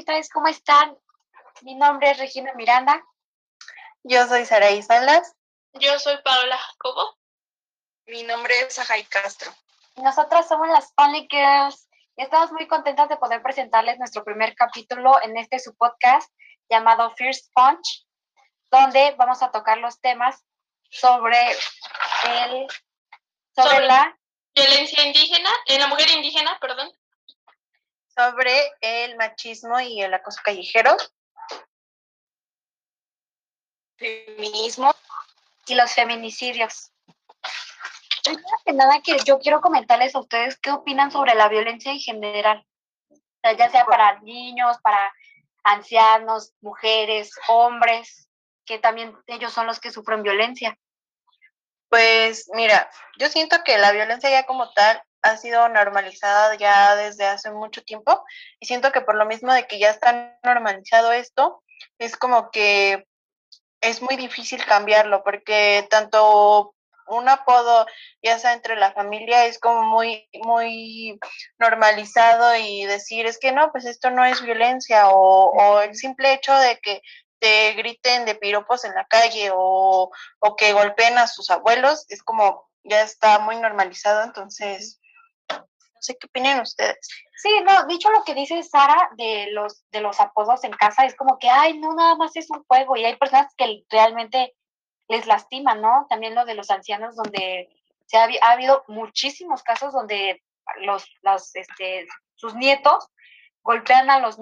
¿Qué onda, amistades? ¿Cómo están? Mi nombre es Regina Miranda. Yo soy Saraí Salas. Yo soy Paola Jacobo. Mi nombre es Ajay Castro. Nosotras somos las Only Girls y estamos muy contentas de poder presentarles nuestro primer capítulo en este su podcast llamado First Punch, donde vamos a tocar los temas sobre el sobre, Sobre- la Violencia indígena, en la mujer indígena, perdón. Sobre el machismo y el acoso callejero. Feminismo. y los feminicidios. Nada, que yo quiero comentarles a ustedes qué opinan sobre la violencia en general. Ya sea para niños, para ancianos, mujeres, hombres, que también ellos son los que sufren violencia. Pues mira, yo siento que la violencia ya como tal ha sido normalizada ya desde hace mucho tiempo y siento que por lo mismo de que ya está normalizado esto, es como que es muy difícil cambiarlo porque tanto un apodo, ya sea entre la familia, es como muy, muy normalizado y decir, es que no, pues esto no es violencia o, el simple hecho de que te griten de piropos en la calle o, o que golpeen a sus abuelos, es como ya está muy normalizado, entonces no sé qué opinan ustedes. Sí, no, dicho lo que dice Sara de los, de los apodos en casa, es como que, ay, no, nada más es un juego y hay personas que realmente les lastiman, ¿no? También lo de los ancianos, donde se ha, ha habido muchísimos casos donde los, los, este, sus nietos golpean a los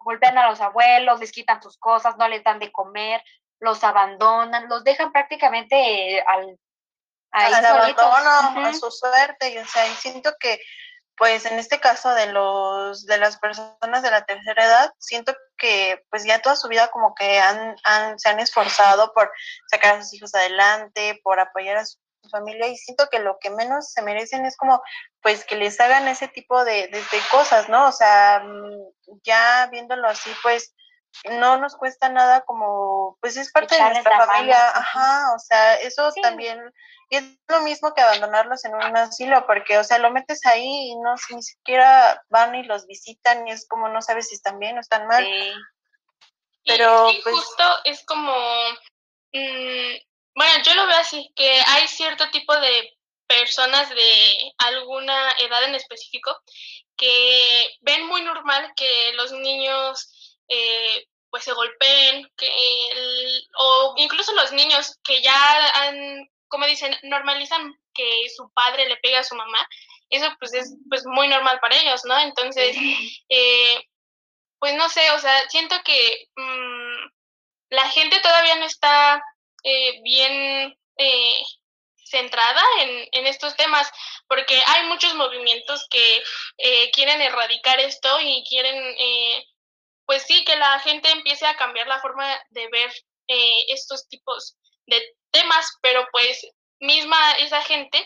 golpean a los abuelos, les quitan sus cosas, no les dan de comer, los abandonan, los dejan prácticamente eh, al al a su suerte, y o sea, y siento que pues en este caso de los de las personas de la tercera edad, siento que pues ya toda su vida como que han, han se han esforzado por sacar a sus hijos adelante, por apoyar a su familia y siento que lo que menos se merecen es como pues que les hagan ese tipo de, de, de cosas, ¿no? O sea, mm, ya viéndolo así, pues no nos cuesta nada como, pues es parte de nuestra mano, familia, ajá, o sea, eso Sí. también, y es lo mismo que abandonarlos en un asilo, porque, o sea, lo metes ahí y no, ni siquiera van y los visitan y es como no sabes si están bien o están mal. Sí. Y Pero, sí, pues- justo es como, mm, bueno, yo lo veo así, que hay cierto tipo de personas de alguna edad en específico que ven muy normal que los niños eh, pues se golpeen, que el- o incluso los niños que ya han, como dicen, normalizan que su padre le pega a su mamá, eso pues es pues muy normal para ellos, ¿no? Entonces, eh, pues no sé, o sea, siento que mm, la gente todavía no está eh, bien eh, centrada en, en estos temas, porque hay muchos movimientos que eh, quieren erradicar esto y quieren, eh, pues sí, que la gente empiece a cambiar la forma de ver eh, estos tipos de temas, pero pues misma esa gente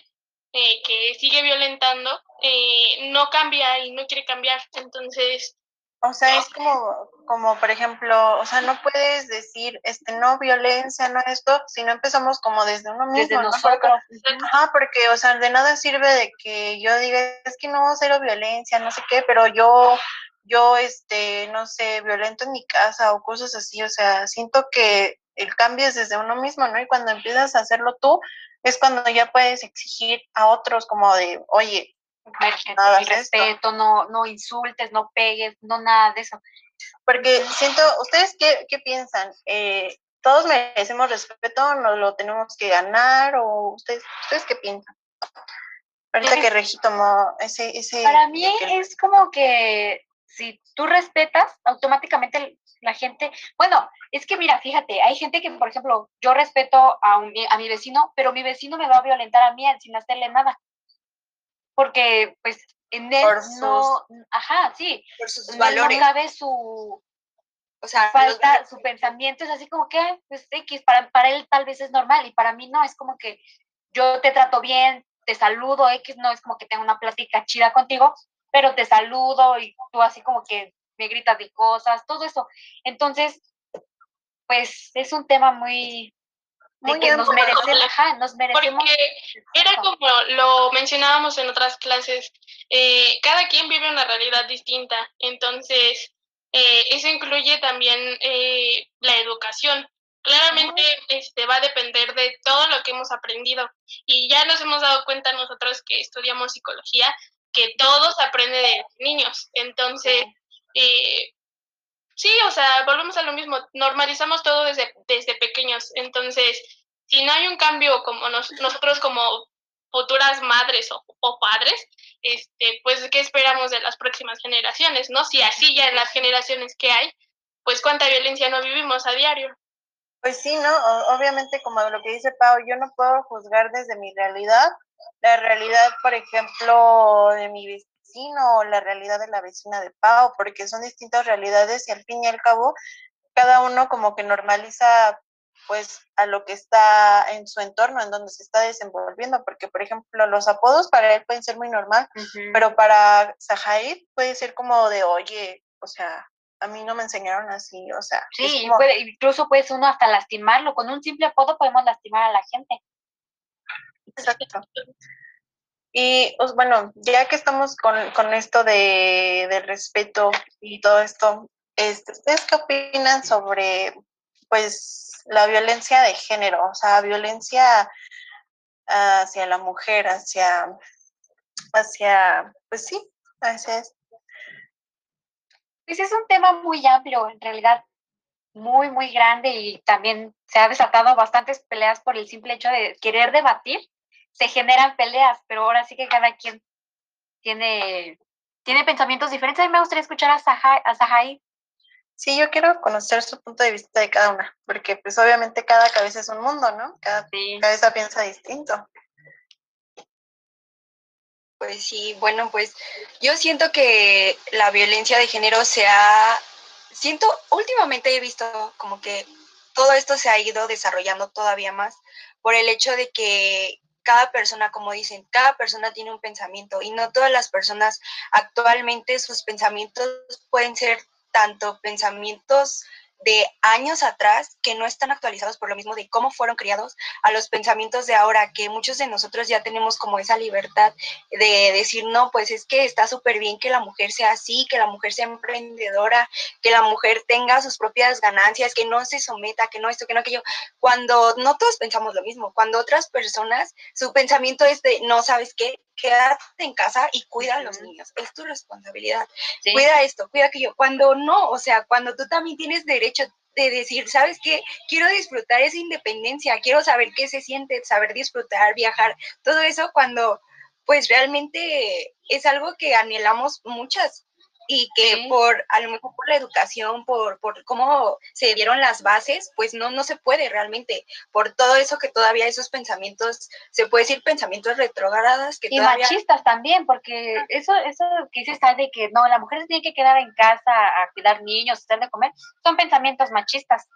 eh, que sigue violentando eh, no cambia y no quiere cambiar, entonces O sea, es como, como por ejemplo, o sea, no puedes decir, este, no violencia, no esto, si no empezamos como desde uno mismo, Desde ¿no? nosotros. Ajá, porque, o sea, de nada sirve de que yo diga, es que no, cero violencia, no sé qué, pero yo, yo, este, no sé, violento en mi casa o cosas así, o sea, siento que el cambio es desde uno mismo, ¿no? Y cuando empiezas a hacerlo tú, es cuando ya puedes exigir a otros como de, oye, Virgen, No hagas el esto. respeto, no, no insultes, no pegues, no nada de eso. porque siento, ¿ustedes qué, qué piensan? Eh, ¿Todos merecemos respeto? ¿Nos lo tenemos que ganar? ¿O ustedes, ustedes qué piensan? Ahorita que Regi tomó ese... ese Para mí que- es como que si tú respetas, automáticamente la gente, bueno, es que mira, fíjate, hay gente que, por ejemplo, yo respeto a, un- a mi vecino, pero mi vecino me va a violentar a mí sin hacerle nada. Porque, pues, en él Por sus- no, ajá, sí, Por sus valores. no cabe su, O sea, falta, su pensamiento es así como que, pues X, para, para él tal vez es normal y para mí no, es como que yo te trato bien, te saludo, X, no es como que tengo una plática chida contigo, pero te saludo y tú así como que me gritas de cosas, todo eso. Entonces, pues es un tema muy, de Muy que nos amplio, merecemos, ajá, nos merecemos. Porque era como lo mencionábamos en otras clases, eh, cada quien vive una realidad distinta, entonces eh, eso incluye también eh, la educación. Claramente este, va a depender de todo lo que hemos aprendido y ya nos hemos dado cuenta nosotros que estudiamos psicología que todo se aprende de niños. Entonces, eh, sí, o sea, volvemos a lo mismo, normalizamos todo desde, desde pequeños. Entonces, si no hay un cambio como nosotros como futuras madres o, padres, este, pues, ¿qué esperamos de las próximas generaciones? ¿No? Si así ya en las generaciones que hay, pues cuánta violencia no vivimos a diario. Pues sí, ¿no? obviamente, como lo que dice Pau, yo no puedo juzgar desde mi realidad, la realidad, por ejemplo, de mi vecino o la realidad de la vecina de Pau, porque son distintas realidades y al fin y al cabo, cada uno como que normaliza pues a lo que está en su entorno, en donde se está desenvolviendo, porque por ejemplo los apodos para él pueden ser muy normal, pero para Zahaid puede ser como de, oye, o sea, a mí no me enseñaron así, o sea. Sí, puede, incluso puedes uno hasta lastimarlo, con un simple apodo podemos lastimar a la gente. Exacto. Y pues, bueno, ya que estamos con, con esto de, del respeto y todo esto, este, ¿ustedes qué opinan sobre pues la violencia de género? O sea, violencia hacia la mujer, hacia, hacia, pues sí, hacia pues es un tema muy amplio, en realidad muy, muy grande y también se ha desatado bastantes peleas por el simple hecho de querer debatir. Se generan peleas, pero ahora sí que cada quien tiene, tiene pensamientos diferentes. A mí me gustaría escuchar a Sahai, a Sahai. Sí, yo quiero conocer su punto de vista de cada una, porque pues obviamente cada cabeza es un mundo, ¿no? Cada cabeza piensa distinto. Pues sí, bueno, pues yo siento que la violencia de género se ha, siento, últimamente he visto como que todo esto se ha ido desarrollando todavía más por el hecho de que cada persona, como dicen, cada persona tiene un pensamiento y no todas las personas actualmente sus pensamientos pueden ser tanto pensamientos de años atrás que no están actualizados por lo mismo de cómo fueron criados a los pensamientos de ahora, que muchos de nosotros ya tenemos como esa libertad de decir, no, pues es que está súper bien que la mujer sea así, que la mujer sea emprendedora, que la mujer tenga sus propias ganancias, que no se someta, que no esto, que no aquello, cuando no todos pensamos lo mismo, cuando otras personas, su pensamiento es de, no, ¿sabes qué? Quédate en casa y cuida a los niños, es tu responsabilidad. Cuida esto, cuida aquello. Cuando no, o sea, cuando tú también tienes derecho de decir, ¿sabes qué? Quiero disfrutar esa independencia, quiero saber qué se siente, saber disfrutar, viajar, todo eso cuando pues realmente es algo que anhelamos muchas y que por, a lo mejor por la educación, por, por cómo se dieron las bases, pues no, no se puede realmente, por todo eso que todavía esos pensamientos, se puede decir pensamientos retrogradas que y machistas también, porque eso, eso que dice está de que no, la mujer se tiene que quedar en casa a cuidar niños, a hacer de comer, son pensamientos machistas.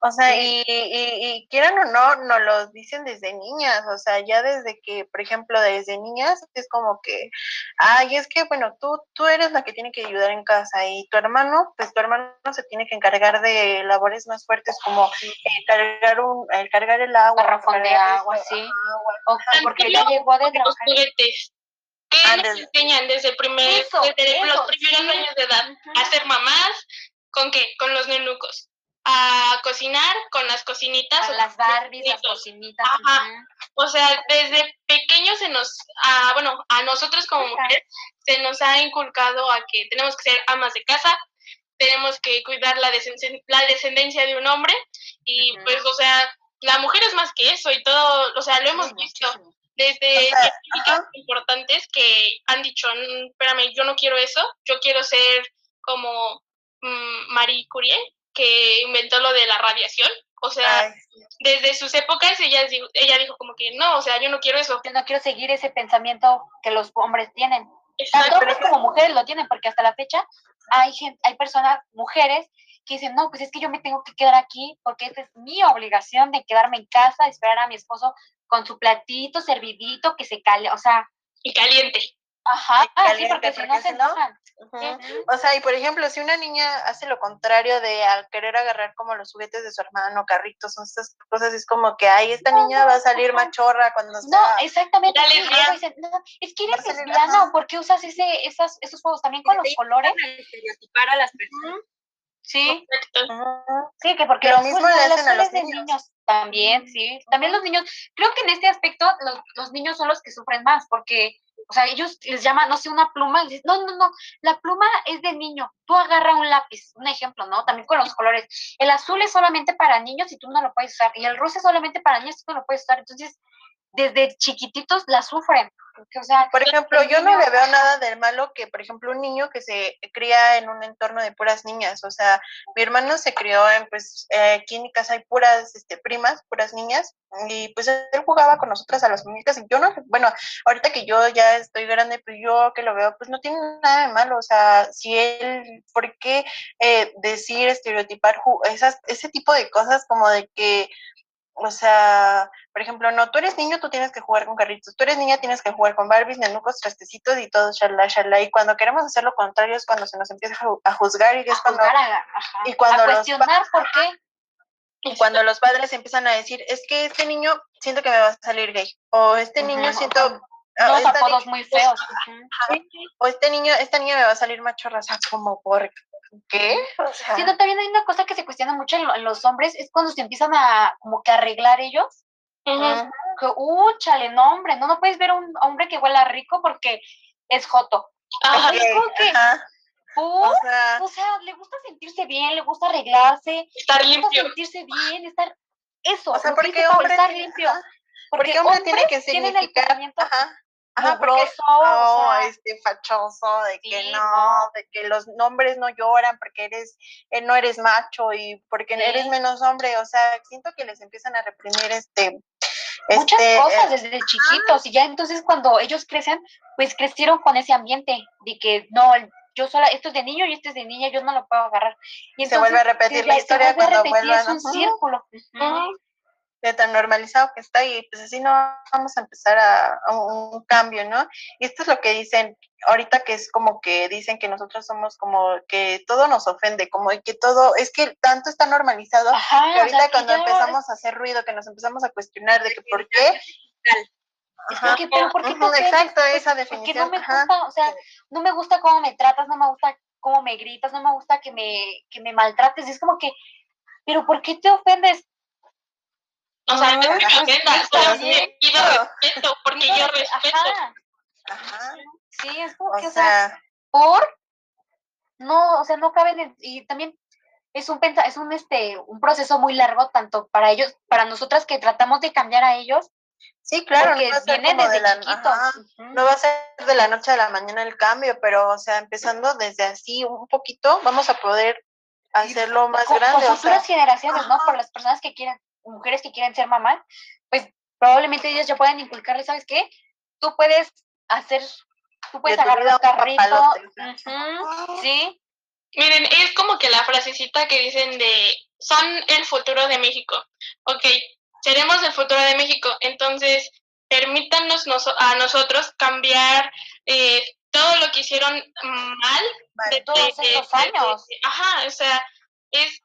O sea, y, y, quieran o no, nos lo dicen desde niñas, o sea, ya desde que, por ejemplo, desde niñas es como que, ay, es que, bueno, tú, tú eres la que tiene que ayudar en casa y tu hermano, pues tu hermano se tiene que encargar de labores más fuertes como eh, cargar, un, el cargar el agua. Garrafón de agua, sí. O, porque ya llegó de Los juguetes. ¿Qué les enseñan desde, primer, desde los primeros años de edad? A ser mamás, ¿con qué? Con los nenucos a cocinar con las cocinitas. A las Barbies, las cocinitas. O sea, desde pequeños se nos, a, bueno, a nosotros como mujeres se nos ha inculcado a que tenemos que ser amas de casa, tenemos que cuidar la, la descendencia de un hombre y pues, o sea, la mujer es más que eso y todo, o sea, lo hemos visto. Desde científicas importantes que han dicho, mm, espérame, yo no quiero eso, yo quiero ser como mm, Marie Curie, que inventó lo de la radiación. O sea, desde sus épocas ella, ella dijo como que no, o sea, yo no quiero eso. Yo no quiero seguir ese pensamiento que los hombres tienen. Tanto hombres como mujeres lo tienen, porque hasta la fecha hay, gente, hay personas, mujeres, que dicen, no, pues es que yo me tengo que quedar aquí porque esta es mi obligación de quedarme en casa, esperar a mi esposo con su platito servidito, que se cale, o sea. Y caliente. Ajá, sí, porque si no se no-. O sea, y por ejemplo, si una niña hace lo contrario de al querer agarrar como los juguetes de su hermano, carritos, son estas cosas, es como que, ay, esta niña va a salir machorra cuando No, sea... exactamente. Dicen, no, es que eres lesbiana por qué usas ese, esas, esos juegos también con los Te colores. intentan estereotipar a las personas. Sí. Ujú. sí, que porque Lo los mismo le hacen a los de niños. niños también, sí. También los niños, creo que en este aspecto los, los niños son los que sufren más, porque, o sea, ellos les llaman, no sé, una pluma, y dices, no, no, no, la pluma es de niño, tú agarra un lápiz, un ejemplo, ¿no? También con los colores. El azul es solamente para niños y tú no lo puedes usar, y el rosa es solamente para niños y tú no lo puedes usar. Entonces, desde chiquititos la sufren, porque, o sea, Por ejemplo, yo no le veo nada del malo que, por ejemplo, un niño que se cría en un entorno de puras niñas. O sea, mi hermano se crió en, pues, eh, aquí en mi casa hay puras este, primas, puras niñas, y pues él jugaba con nosotras a las muñecas. Y yo no, bueno, ahorita que yo ya estoy grande, pues yo que lo veo, pues no tiene nada de malo. O sea, si él, ¿por qué eh, decir, estereotipar esas, ese tipo de cosas como de que o sea, por ejemplo, no, tú eres niño, tú tienes que jugar con carritos, tú eres niña, tienes que jugar con Barbies, nenucos, trastecitos y todo, shalá, shalá. Y cuando queremos hacer lo contrario es cuando se nos empieza a ju- a juzgar y a es cuando, a, y cuando a los cuestionar por qué. y cuando los padres empiezan a decir, es que este niño siento que me va a salir gay, o este niño siento, Dos esta apodos muy feos. o este niño, esta niña me va a salir machorra, o sea, como, ¿por qué? O sea, Sí, no, también hay una cosa que se cuestiona mucho en, lo- en los hombres, es cuando se empiezan a como que arreglar ellos, Ujú. mm, que, uh, chale, no, hombre, no, no puedes ver a un hombre que huela rico porque es joto. Ajá. o sea, O sea, le gusta sentirse bien, le gusta arreglarse, Estar le gusta limpio. sentirse bien, estar, eso, o sea, porque hombre, estar limpio. Porque porque hombre tiene que significar, ajá, ajá, oh, o sea, este fachoso, de que sí, no, no. de que los hombres no lloran porque eres, eh, no eres macho y porque Sí. eres menos hombre, o sea, siento que les empiezan a reprimir este, muchas este, cosas eh, desde chiquitos y ya entonces cuando ellos crecen, pues crecieron con ese ambiente de que no, yo sola, esto es de niño y esto es de niña, yo no lo puedo agarrar. Y Se vuelve a entonces, repetir la ahí se historia vuelve a cuando repetir, vuelvan, es un círculo. Ujú. De tan normalizado que está y pues así no vamos a empezar a, a un, cambio, ¿no? Y esto es lo que dicen ahorita que es como que dicen que nosotros somos como que todo nos ofende, como que todo, es que tanto está normalizado Ajá, que o ahorita sea, cuando empezamos a hacer ruido, que nos empezamos a cuestionar de que por qué, como que, pero ¿por qué te exacto, Pues, esa Porque definición, no me ajá. gusta, o sea, no me gusta cómo me tratas, no me gusta cómo me gritas, no me gusta que me, que me maltrates. Es como que, pero ¿por qué te ofendes? O sea, no es que me ofenda, Está solo bien. que pido respeto, porque yo respeto. Ajá, Ajá. sí, es como O que, o sea, sea, por no, o sea, no caben en- y también es un pensa- es un este un proceso muy largo tanto para ellos, para nosotras que tratamos de cambiar a ellos, sí, claro, no porque va a ser viene como de desde la, chiquitos. no va a ser de la noche a la mañana el cambio, pero, o sea, empezando desde así un poquito, vamos a poder hacerlo más con, con grande, o sea, futuras generaciones, ¿no? Por las personas que quieran, mujeres que quieren ser mamás, pues probablemente ellas ya puedan inculcarles, ¿sabes qué? Tú puedes hacer, tú puedes De tu agarrar un carrito, ujú, sí, Miren, es como que la frasecita que dicen de son el futuro de México. Ok, seremos el futuro de México. Entonces, permítanos noso- a nosotros cambiar eh, todo lo que hicieron mal Vale. de todos estos años. ajá, o sea, es,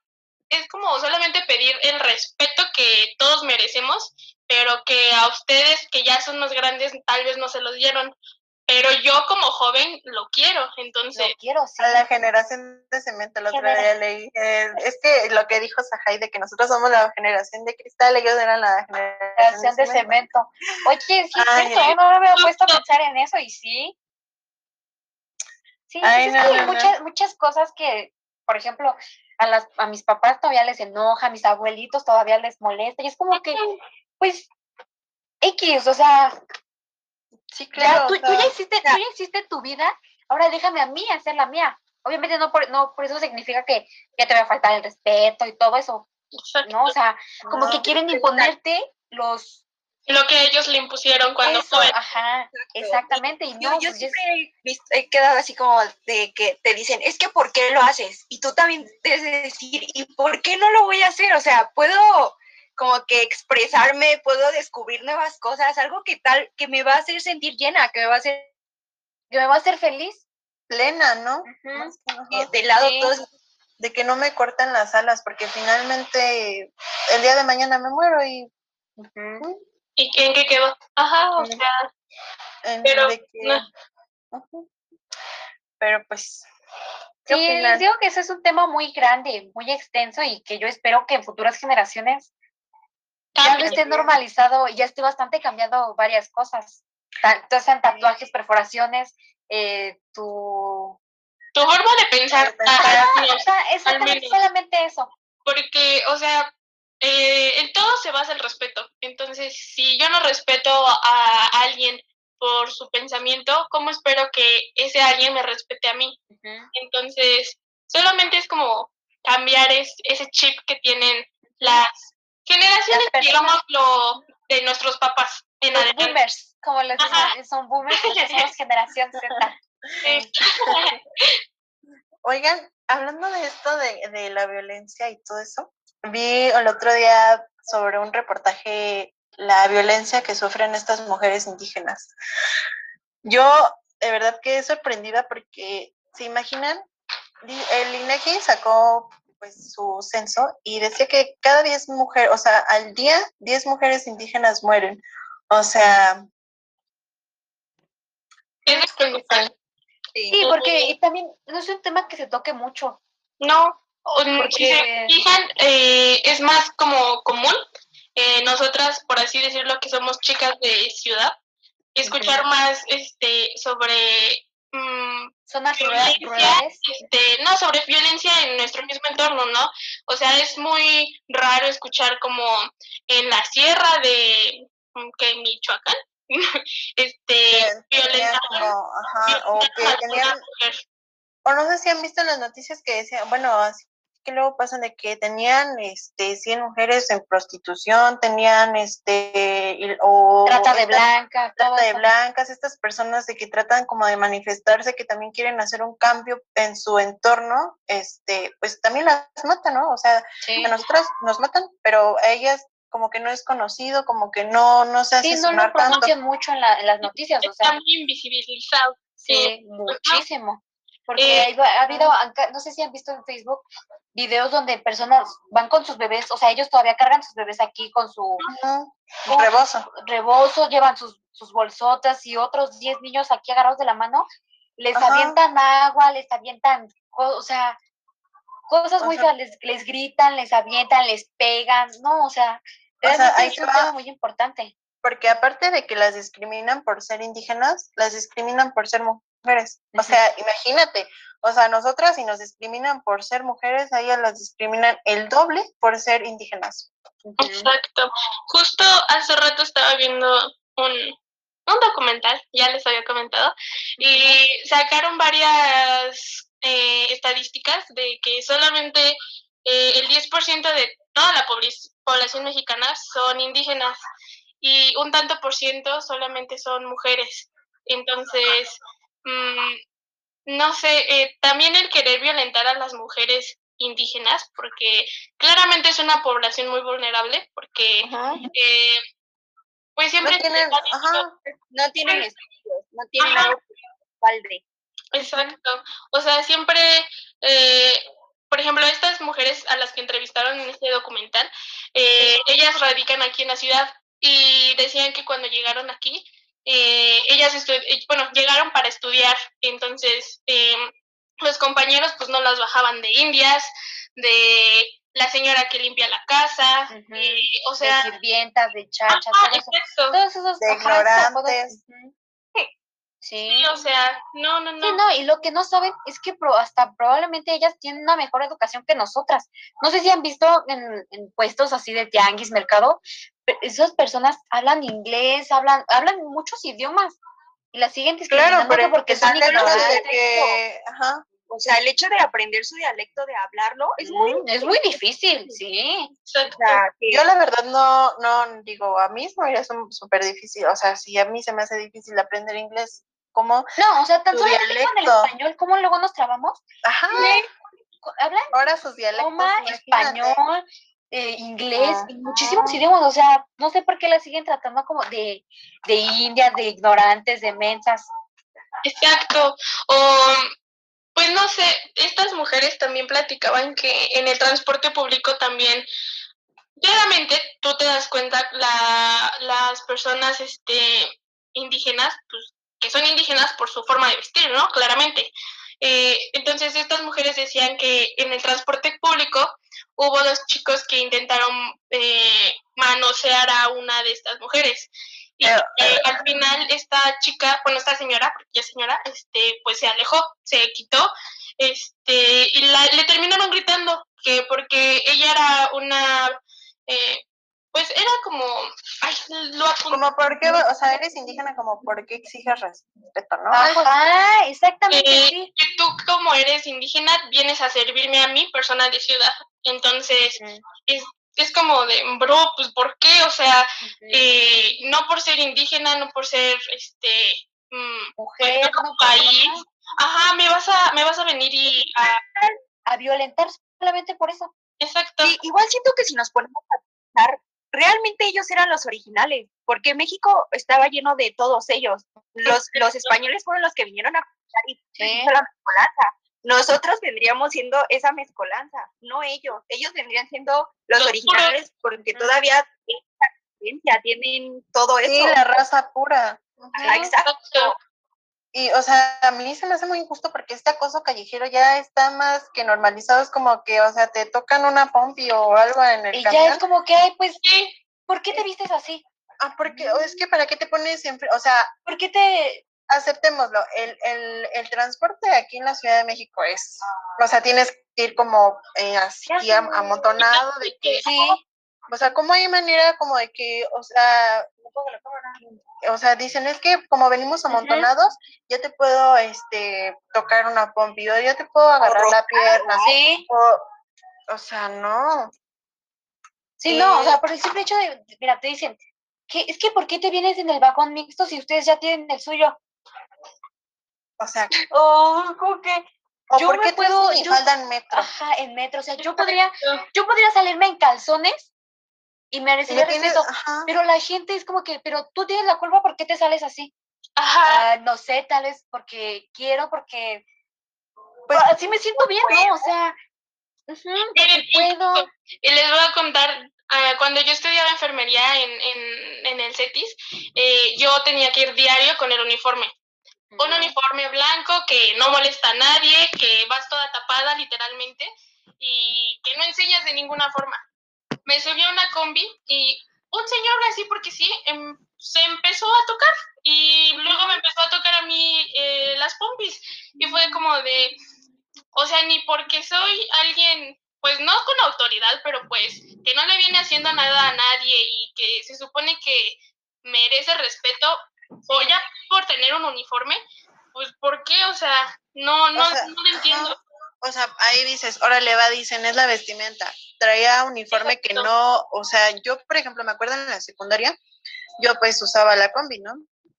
es como solamente pedir el respeto que todos merecemos, pero que a ustedes que ya son más grandes tal vez no se los dieron. Pero yo como joven lo quiero, entonces... lo quiero, sí. A la generación de cemento, el otro Genera- día leí. eh, es que lo que dijo Sahai de que nosotros somos la generación de cristal, ellos eran la generación, de cemento. Oye, sí, es Ay, cierto, ¿eh? no me había puesto a pensar en eso y sí. Sí, Ay, pues es no, que hay no. muchas, muchas cosas que, por ejemplo, a, las, a mis papás todavía les enoja, a mis abuelitos todavía les molesta, y es como que, pues, X, o sea, Sí, ya, claro. tú, o tú ya hiciste, tú ya hiciste tu vida, ahora déjame a mí hacer la mía. Obviamente no por, no por eso significa que ya te va a faltar el respeto y todo eso. ¿no? O sea, como no, que quieren imponerte los Lo que ellos le impusieron cuando eso, joven. ajá, exactamente, y Yo, no, yo pues, es- siempre he, visto- he quedado así como de que te dicen, es que ¿por qué lo haces? Y tú también debes de decir, ¿y por qué no lo voy a hacer? O sea, puedo como que expresarme, puedo descubrir nuevas cosas, algo que tal, que me va a hacer sentir llena, que me va a hacer que me va a hacer feliz. Plena, ¿no? Ajá. Eh, de lado Sí. todos De que no me cortan las alas, porque finalmente el día de mañana me muero y. ¿Y en qué quedó? Ajá, o sea, en Pero, que- no. Pero pues, ¿qué Sí, les digo que ese es un tema muy grande, muy extenso y que yo espero que en futuras generaciones ya lo esté normalizado y ya esté bastante cambiado varias cosas. Tanto sean tatuajes, perforaciones, eh, tu... tu forma de pensar. Ajá, está- exactamente, menos. solamente eso. porque, o sea, eh, en todo se basa el respeto. Entonces, si yo no respeto a alguien por su pensamiento, ¿cómo espero que ese alguien me respete a mí? Entonces, solamente es como cambiar es- ese chip que tienen las generaciones, Las personas. digámoslo, de nuestros papás en Los adelante. boomers, como les dicen, son boomers, somos generación Z. Sí. Oigan, hablando de esto de, de la violencia y todo eso, vi el otro día sobre un reportaje la violencia que sufren estas mujeres indígenas. Yo de verdad quedé sorprendida porque, ¿se imaginan? El INEGI sacó pues su censo y decía que cada 10 mujeres, o sea, al día 10 mujeres indígenas mueren. O sea. Sí, porque y también no es un tema que se toque mucho. No, o- si se Porque- fijan, eh, es más como común. eh, nosotras, por así decirlo, que somos chicas de ciudad, escuchar más este sobre mm, Zonas rura- Violencia. rurales. este, no, sobre violencia en nuestro mismo entorno, ¿no? O sea, es muy raro escuchar como en la sierra de mm, que Michoacán, este, como, ajá, o que tenían o no sé si han visto las noticias que decían, bueno, así que luego pasan de que tenían este 100 mujeres en prostitución, tenían este y- o Trata de estas- blanca, todo trata de blancas, estas personas de que tratan como de manifestarse, que también quieren hacer un cambio en su entorno, este, pues también las matan, ¿no? O sea, Sí. a nosotras nos matan, pero a ellas como que no es conocido, como que no, no se hace Sí, no lo pronuncian mucho en, la- en las noticias, o Está muy invisibilizado. sí, muchísimo. Porque Eh, ha habido, no sé si han visto en Facebook, videos donde personas van con sus bebés, o sea, ellos todavía cargan sus bebés aquí con su Ujú, con Rebozo. rebozo, llevan sus, sus bolsotas y otros 10 niños aquí agarrados de la mano, les Ajá. avientan agua, les avientan, o sea, cosas muy O sea- feas, les, les gritan, les avientan, les pegan, no, o sea, O sea, es un tema muy importante. Porque aparte de que las discriminan por ser indígenas, las discriminan por ser mujeres. O Ujú. sea, imagínate, o sea, nosotras si nos discriminan por ser mujeres, a ellas las discriminan el doble por ser indígenas. Exacto. Justo hace rato estaba viendo un, un documental, ya les había comentado, y sacaron varias eh, estadísticas de que solamente eh, el 10% de toda la pobl- población mexicana son indígenas y un tanto por ciento solamente son mujeres. Entonces, mm, no sé, eh, también el querer violentar a las mujeres indígenas, porque claramente es una población muy vulnerable, porque eh, pues siempre No tienen, ajá, No tienen estudios, no tienen Ajá. algo que. Exacto. O sea, siempre, eh, por ejemplo, estas mujeres a las que entrevistaron en este documental, eh, ellas radican aquí en la ciudad y decían que cuando llegaron aquí, eh, ellas, eh, bueno, llegaron para estudiar, entonces eh, los compañeros pues no las bajaban de indias, de la señora que limpia la casa, eh, o sea, de sirvientas, de chachas, ajá, todo eso. exacto. Todos esos De ignorantes. Sí, Sí. o sea, no, no, no. Sí, no, y lo que no saben es que pro- hasta probablemente ellas tienen una mejor educación que nosotras. No sé si han visto en, en puestos así de tianguis, mercado, esas personas hablan inglés, hablan, hablan muchos idiomas y las siguen discriminando claro, pero que porque son ignorantes. que, ajá, O sea, el hecho de aprender su dialecto, de hablarlo, es muy... Mm, es muy difícil, sí. Exacto. o sea, yo la verdad no, no, digo, a mí haría su- súper difícil, o sea, si a mí se me hace difícil aprender inglés, ¿cómo? No, o sea, tan con el español, ¿cómo luego nos trabamos? Ajá, Hablan ahora sus dialectos, imagínate. español, eh, inglés, y Ajá. muchísimos idiomas, o sea, no sé por qué las siguen tratando como de, de indias, de ignorantes, de mensas. Exacto. O, pues no sé, estas mujeres también platicaban que en el transporte público también, claramente tú te das cuenta, la, las personas este, indígenas, pues que son indígenas por su forma de vestir, ¿no? Claramente. Eh, entonces estas mujeres decían que en el transporte público hubo dos chicos que intentaron eh, manosear a una de estas mujeres. Y eh, al final esta chica, bueno, esta señora, porque ya señora, este, pues se alejó, se quitó, este, y le terminaron gritando que porque ella era una eh, pues era como, ay, lo Como porque, o sea, eres indígena, como porque exiges respeto, ¿no? Ajá, exactamente, eh, sí. Tú como eres indígena, vienes a servirme a mí, persona de ciudad. Entonces, es, es como de, bro, pues, ¿por qué? O sea, eh, no por ser indígena, no por ser, este, mm, pues, mujer, no país. Ajá, me vas a, me vas a venir y a... A violentar solamente por eso. Exacto. igual siento que si nos ponemos a pensar, realmente ellos eran los originales, porque México estaba lleno de todos ellos. Los, los españoles fueron los que vinieron a y la mezcolanza. Nosotros vendríamos siendo esa mezcolanza, no ellos. Ellos vendrían siendo los, originales porque todavía tienen, tienen todo eso. Sí, la raza pura. exacto. Y, o sea, a mí se me hace muy injusto porque este acoso callejero ya está más que normalizado. Es como que, o sea, te tocan una pompi o algo en el Y ya es como que, ay, pues, ¿por qué te vistes así? Ah, porque, es que para qué te pones siempre, o sea, ¿por qué te...? Aceptémoslo, el, el, el transporte aquí en la Ciudad de México es, o sea, tienes que ir como eh, así amontonado de que... Sí. O sea, ¿cómo hay manera como de que, o sea, o sea, dicen, es que como venimos amontonados, yo te puedo este tocar una pompi, o yo te puedo agarrar la pierna. Sí. O, sea, no. Sí, no, o sea, por el simple hecho de, mira, te dicen, que es que ¿por qué te vienes en el vagón mixto si ustedes ya tienen el suyo? O sea, oh, ¿cómo que? ¿O yo me puedo yo, en metro. Ajá, en metro, o sea, yo podría yo podría salirme en calzones y merecería respeto. Pero la gente es como que, pero tú tienes la culpa, ¿por qué te sales así? Ajá. Ah, no sé, tal vez porque quiero, porque pues así me siento bien, ¿no? O sea, puedo. Y les voy a contar, ah, cuando yo estudiaba enfermería en, en, en el CETIS, eh, yo tenía que ir diario con el uniforme. Un uniforme blanco que no molesta a nadie, que vas toda tapada literalmente y que no enseñas de ninguna forma me subió una combi y un señor así porque sí, em, se empezó a tocar y luego me empezó a tocar a mí eh, las pompis y fue como de, o sea, ni porque soy alguien, pues no con autoridad, pero pues que no le viene haciendo nada a nadie y que se supone que merece respeto, o ya por tener un uniforme, pues ¿por qué? O sea, no, no, no lo entiendo o sea, ahí dices, órale va, dicen, es la vestimenta. Traía uniforme que no, o sea, yo, por ejemplo, me acuerdo en la secundaria, yo pues usaba la combi, ¿no?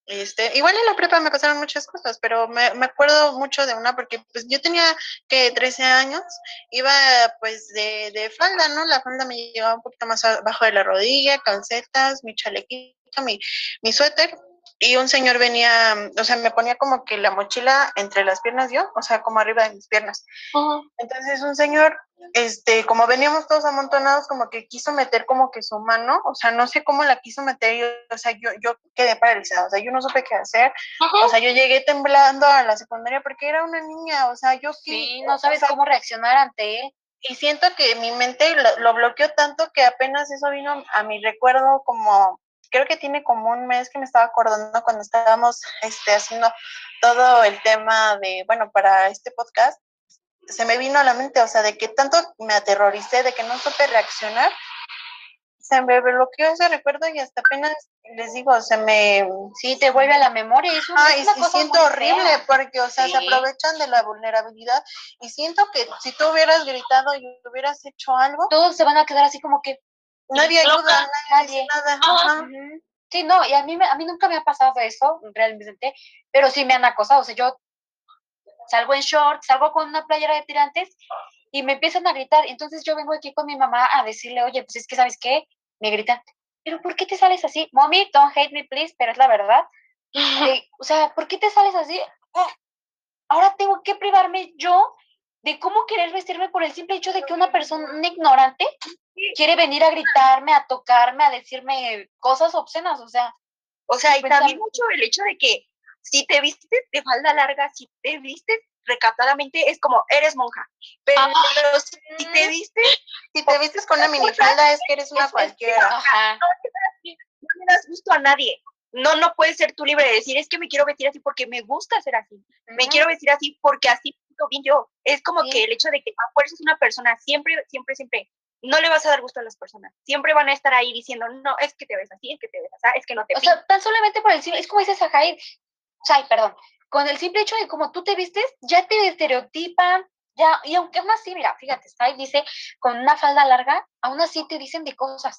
Este, igual en la prepa me pasaron muchas cosas, pero me, me acuerdo mucho de una porque pues yo tenía que 13 años, iba pues de, de falda, ¿no? La falda me llegaba un poquito más abajo de la rodilla, calcetas, mi chalequito, mi, mi suéter, y un señor venía, o sea, me ponía como que la mochila entre las piernas yo, o sea, como arriba de mis piernas. Entonces un señor, este, como veníamos todos amontonados, como que quiso meter como que su mano, o sea, no sé cómo la quiso meter, o sea, yo, yo quedé paralizada, o sea, yo no supe qué hacer, o sea, yo llegué temblando a la secundaria porque era una niña, o sea, yo sí, no sabes cómo reaccionar ante él. Y siento que mi mente lo, lo bloqueó tanto que apenas eso vino a mi recuerdo como creo que tiene como un mes que me estaba acordando cuando estábamos este, haciendo todo el tema de, bueno, para este podcast, se me vino a la mente, o sea, de que tanto me aterroricé, de que no supe reaccionar, se me bloqueó ese recuerdo y hasta apenas les digo, se me... Sí, te vuelve a la memoria. Eso ah, y, siento horrible porque, o sea, se aprovechan de la vulnerabilidad y siento que si tú hubieras gritado y hubieras hecho algo... Todos se van a quedar así como que, Nadie ayuda, nadie, nada. Sí, no, y a mí, a mí nunca me ha pasado eso, realmente, pero sí me han acosado. O sea, yo salgo en short, salgo con una playera de tirantes y me empiezan a gritar. Entonces yo vengo aquí con mi mamá a decirle, oye, pues es que, ¿sabes qué? Me gritan, ¿pero por qué te sales así? Mommy, don't hate me, please, pero es la verdad. o sea, ¿por qué te sales así? oh, ahora tengo que privarme yo de cómo querer vestirme por el simple hecho de que una persona un ignorante quiere venir a gritarme, a tocarme, a decirme cosas obscenas, o sea. O sea, y también mucho el hecho de que si te vistes de falda larga, si te vistes recatadamente, es como, eres monja. Pero, ah, si te vistes... Si te vistes con una minifalda, es que eres una cualquiera. Ajá. No, le das gusto a nadie. No, no puedes ser tú libre de decir, es que me quiero vestir así porque me gusta ser así. Me quiero vestir así porque así bien yo. Es como que el hecho de que a fuerza es una persona, siempre, siempre, siempre, no le vas a dar gusto a las personas. Siempre van a estar ahí diciendo, no, es que te ves así, es que te ves así, es que no te O sea, tan solamente por el es como dices a Jair, o perdón, con el simple hecho de como tú te vistes, ya te estereotipan, ya, y aunque aún así, mira, fíjate, Sai dice, con una falda larga, aún así te dicen de cosas.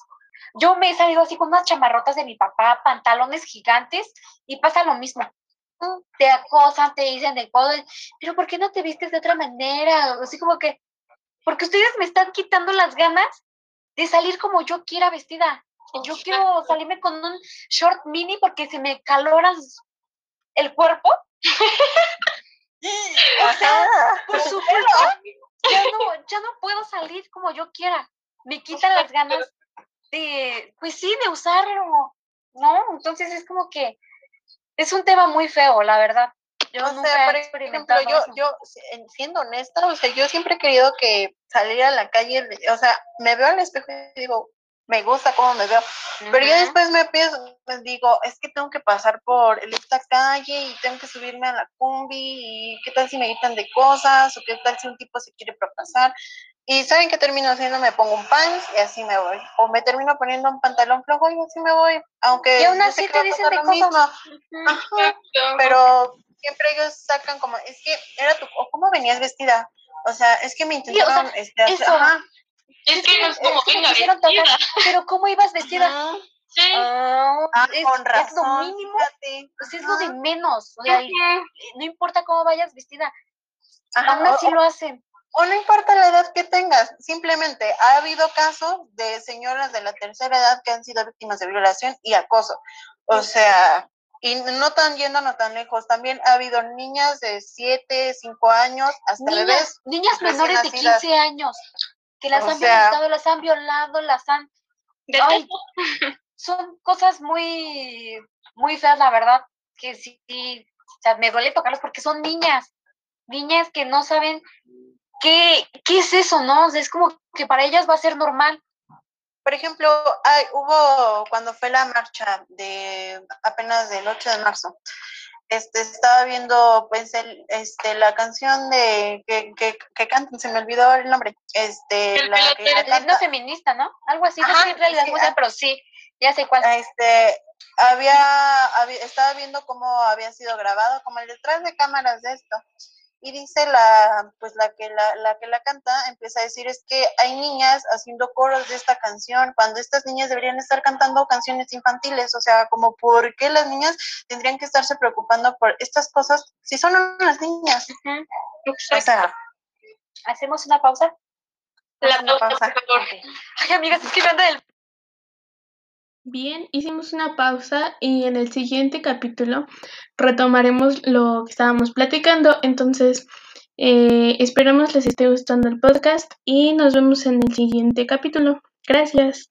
Yo me he salido así con unas chamarrotas de mi papá, pantalones gigantes, y pasa lo mismo te acosan, te dicen de cosas, pero ¿por qué no te vistes de otra manera? Así como que, porque ustedes me están quitando las ganas de salir como yo quiera vestida. Yo quiero salirme con un short mini porque se me calora el cuerpo. o sea, por supuesto, ya no, ya no puedo salir como yo quiera. Me quitan las ganas de, pues sí, de usarlo, ¿no? Entonces es como que es un tema muy feo, la verdad. Yo o sea, por ejemplo, yo, yo, siendo honesta, o sea, yo siempre he querido que salir a la calle, o sea, me veo al espejo y digo, me gusta cómo me veo, pero yo después me pienso, me digo, es que tengo que pasar por esta calle y tengo que subirme a la combi y qué tal si me gritan de cosas o qué tal si un tipo se quiere propasar y ¿saben qué termino haciendo? Me pongo un pants y así me voy. O me termino poniendo un pantalón flojo y así me voy. Aunque y aún así te dicen de cosas. pero siempre ellos sacan como, es que era tu, o cómo venías vestida. O sea, es que me intentaron, este, ajá. Es que no es como, venga, vestida. Pero ¿cómo ibas vestida? Sí. Ah, ah, es, con razón, es lo mínimo, pues es lo de menos. O sea, no importa cómo vayas vestida, Ajá, aún así lo hacen o no importa la edad que tengas, simplemente ha habido casos de señoras de la tercera edad que han sido víctimas de violación y acoso. O sea, y no tan yendo no tan lejos, también ha habido niñas de 7, 5 años, hasta niñas, bebés. Niñas menores de 15 años, que las han violado, las han violado, las han... Ay, son cosas muy, muy feas, la verdad, que sí, o sea, me duele tocarlas porque son niñas, niñas que no saben ¿qué, qué es eso, no? es como que para ellas va a ser normal. Por ejemplo, hay, hubo cuando fue la marcha de apenas del 8 de marzo, este, estaba viendo pues el, este, la canción de que, que, que cantan, se me olvidó el nombre, este, la, la feminista, ¿no? Algo así, no sé en realidad ah. pero sí, ya sé cuál. Este, había, había, estaba viendo cómo había sido grabado, como el detrás de cámaras de esto, y dice la pues la que la, la, que la canta empieza a decir es que hay niñas haciendo coros de esta canción cuando estas niñas deberían estar cantando canciones infantiles o sea como por qué las niñas tendrían que estarse preocupando por estas cosas si son unas niñas o sea hacemos una pausa la pausa, ay amigas es que me anda el Bien, hicimos una pausa y en el siguiente capítulo retomaremos lo que estábamos platicando. Entonces, eh, esperamos les esté gustando el podcast y nos vemos en el siguiente capítulo. Gracias.